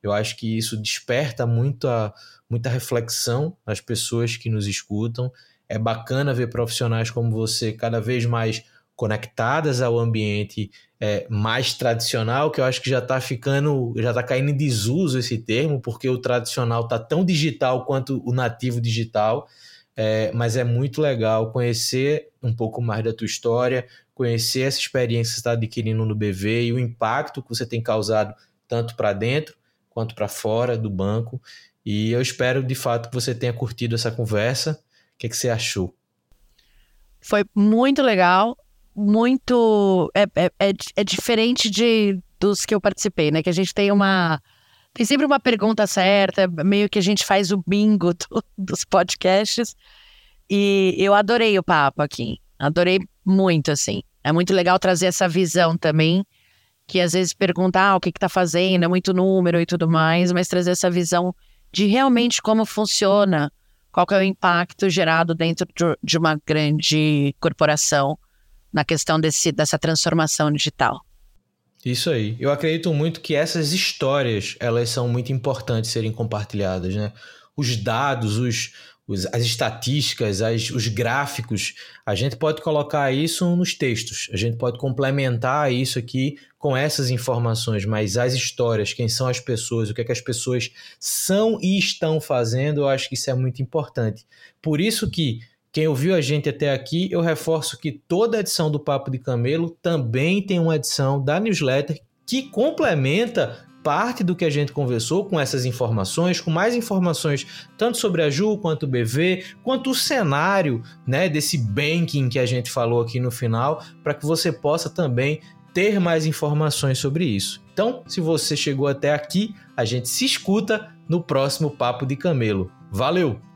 Eu acho que isso desperta muita, muita reflexão nas pessoas que nos escutam. É bacana ver profissionais como você cada vez mais conectadas ao ambiente é, mais tradicional, que eu acho que já está ficando, já está caindo em desuso esse termo, porque o tradicional está tão digital quanto o nativo digital. É, mas é muito legal conhecer um pouco mais da tua história, conhecer essa experiência que você está adquirindo no BV e o impacto que você tem causado tanto para dentro quanto para fora do banco. E eu espero de fato que você tenha curtido essa conversa. O que, é que você achou? Foi muito legal muito. É, é, é, é, diferente de, dos que eu participei, né? Que a gente tem uma. Tem sempre uma pergunta certa, meio que a gente faz o bingo do, dos podcasts. E eu adorei o papo aqui. Adorei muito, assim. É muito legal trazer essa visão também, que às vezes perguntar ah, o que está fazendo, é muito número e tudo mais, mas trazer essa visão de realmente como funciona, qual é o impacto gerado dentro de uma grande corporação na questão desse, dessa transformação digital. Isso aí. Eu acredito muito que essas histórias, elas são muito importantes serem compartilhadas, né? Os dados, os, os as estatísticas, as, os gráficos, a gente pode colocar isso nos textos, a gente pode complementar isso aqui com essas informações, mas as histórias, quem são as pessoas, o que é que as pessoas são e estão fazendo, eu acho que isso é muito importante. Por isso que quem ouviu a gente até aqui, eu reforço que toda edição do Papo de Camelo também tem uma edição da newsletter que complementa parte do que a gente conversou com essas informações, com mais informações tanto sobre a Ju quanto o BV, quanto o cenário, né, desse banking que a gente falou aqui no final, para que você possa também ter mais informações sobre isso. Então, se você chegou até aqui, a gente se escuta no próximo Papo de Camelo. Valeu!